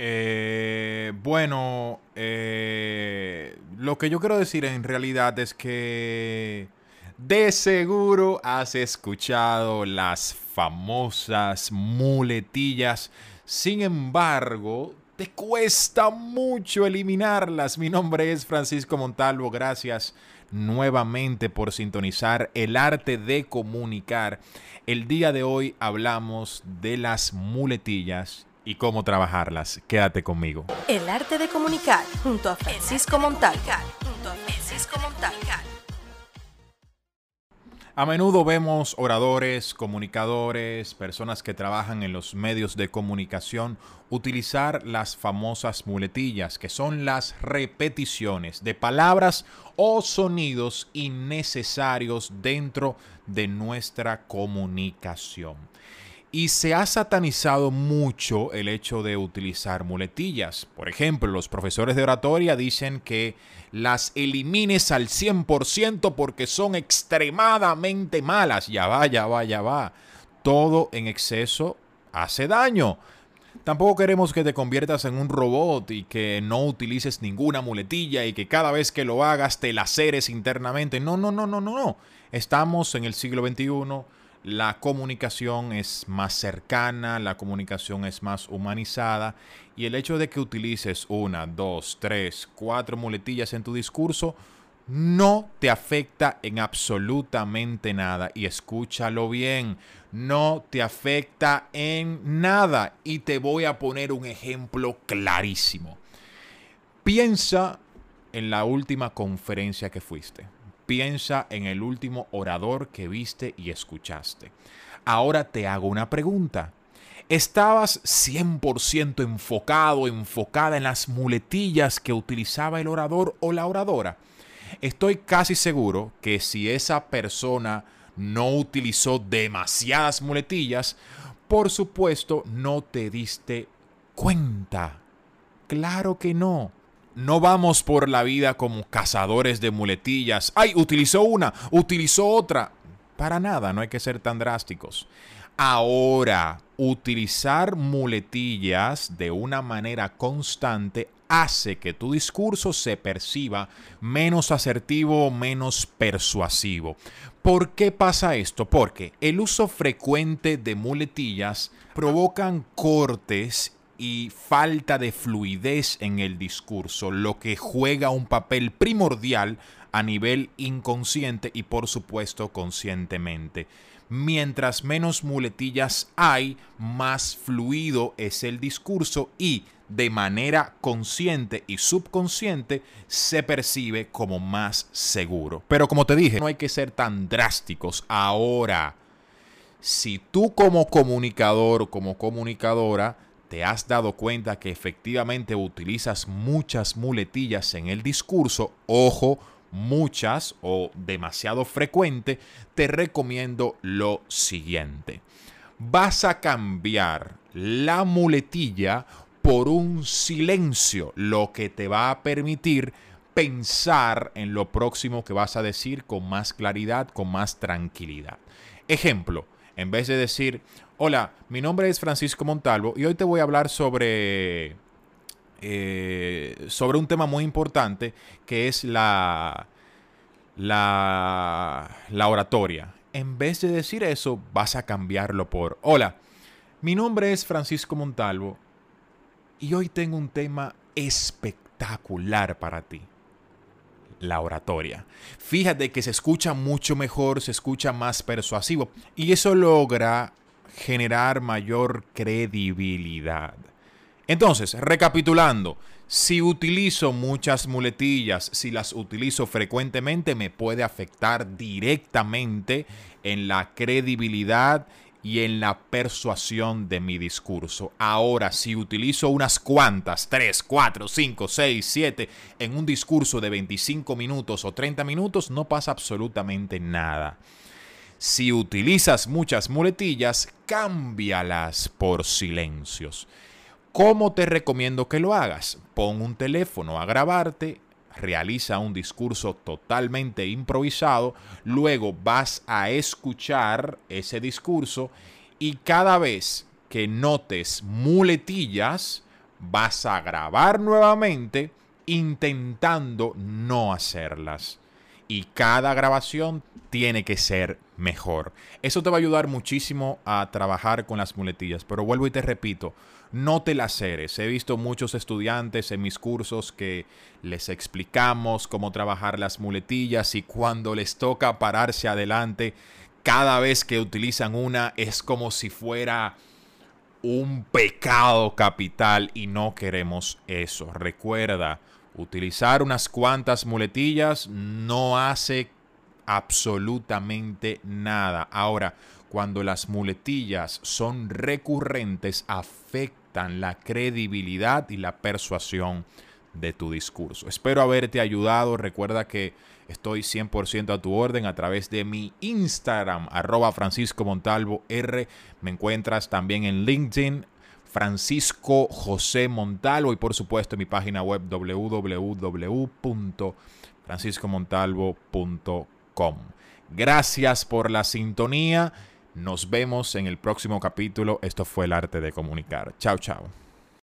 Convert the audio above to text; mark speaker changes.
Speaker 1: Eh, bueno, eh, lo que yo quiero decir en realidad es que de seguro has escuchado las famosas muletillas. Sin embargo, te cuesta mucho eliminarlas. Mi nombre es Francisco Montalvo. Gracias nuevamente por sintonizar el arte de comunicar. El día de hoy hablamos de las muletillas y cómo trabajarlas. Quédate conmigo.
Speaker 2: El arte de comunicar junto a Francisco Montalvo. Junto a Francisco Montalvo.
Speaker 1: A menudo vemos oradores, comunicadores, personas que trabajan en los medios de comunicación utilizar las famosas muletillas, que son las repeticiones de palabras o sonidos innecesarios dentro de nuestra comunicación. Y se ha satanizado mucho el hecho de utilizar muletillas. Por ejemplo, los profesores de oratoria dicen que las elimines al 100% porque son extremadamente malas. Ya va, ya va, ya va. Todo en exceso hace daño. Tampoco queremos que te conviertas en un robot y que no utilices ninguna muletilla y que cada vez que lo hagas te laceres internamente. No, no, no, no, no, no. Estamos en el siglo XXI la comunicación es más cercana, la comunicación es más humanizada y el hecho de que utilices una, dos, tres, cuatro muletillas en tu discurso no te afecta en absolutamente nada. Y escúchalo bien, no te afecta en nada. Y te voy a poner un ejemplo clarísimo. Piensa en la última conferencia que fuiste. Piensa en el último orador que viste y escuchaste. Ahora te hago una pregunta. ¿Estabas 100% enfocado, enfocada en las muletillas que utilizaba el orador o la oradora? Estoy casi seguro que si esa persona no utilizó demasiadas muletillas, por supuesto no te diste cuenta. Claro que no. No vamos por la vida como cazadores de muletillas. ¡Ay! Utilizó una, utilizó otra. Para nada, no hay que ser tan drásticos. Ahora, utilizar muletillas de una manera constante hace que tu discurso se perciba menos asertivo, menos persuasivo. ¿Por qué pasa esto? Porque el uso frecuente de muletillas provocan cortes y falta de fluidez en el discurso, lo que juega un papel primordial a nivel inconsciente y por supuesto conscientemente. Mientras menos muletillas hay, más fluido es el discurso y de manera consciente y subconsciente se percibe como más seguro. Pero como te dije, no hay que ser tan drásticos ahora. Si tú como comunicador como comunicadora te has dado cuenta que efectivamente utilizas muchas muletillas en el discurso, ojo, muchas o demasiado frecuente, te recomiendo lo siguiente. Vas a cambiar la muletilla por un silencio, lo que te va a permitir pensar en lo próximo que vas a decir con más claridad, con más tranquilidad. Ejemplo, en vez de decir, hola, mi nombre es Francisco Montalvo y hoy te voy a hablar sobre, eh, sobre un tema muy importante que es la, la, la oratoria. En vez de decir eso, vas a cambiarlo por, hola, mi nombre es Francisco Montalvo y hoy tengo un tema espectacular para ti la oratoria. Fíjate que se escucha mucho mejor, se escucha más persuasivo y eso logra generar mayor credibilidad. Entonces, recapitulando, si utilizo muchas muletillas, si las utilizo frecuentemente, me puede afectar directamente en la credibilidad y en la persuasión de mi discurso. Ahora, si utilizo unas cuantas, 3, 4, 5, 6, 7, en un discurso de 25 minutos o 30 minutos, no pasa absolutamente nada. Si utilizas muchas muletillas, cámbialas por silencios. ¿Cómo te recomiendo que lo hagas? Pon un teléfono a grabarte, realiza un discurso totalmente improvisado, luego vas a escuchar ese discurso y cada vez que notes muletillas, vas a grabar nuevamente intentando no hacerlas. Y cada grabación tiene que ser mejor. Eso te va a ayudar muchísimo a trabajar con las muletillas. Pero vuelvo y te repito, no te las eres. He visto muchos estudiantes en mis cursos que les explicamos cómo trabajar las muletillas y cuando les toca pararse adelante, cada vez que utilizan una es como si fuera un pecado capital y no queremos eso. Recuerda, utilizar unas cuantas muletillas no hace absolutamente nada. Ahora, cuando las muletillas son recurrentes, afectan la credibilidad y la persuasión de tu discurso. Espero haberte ayudado. Recuerda que estoy 100% a tu orden a través de mi Instagram, arroba Francisco Montalvo R. Me encuentras también en LinkedIn, Francisco José Montalvo y por supuesto mi página web www.franciscomontalvo.com. Gracias por la sintonía. Nos vemos en el próximo capítulo. Esto fue el arte de comunicar. Chao, chao.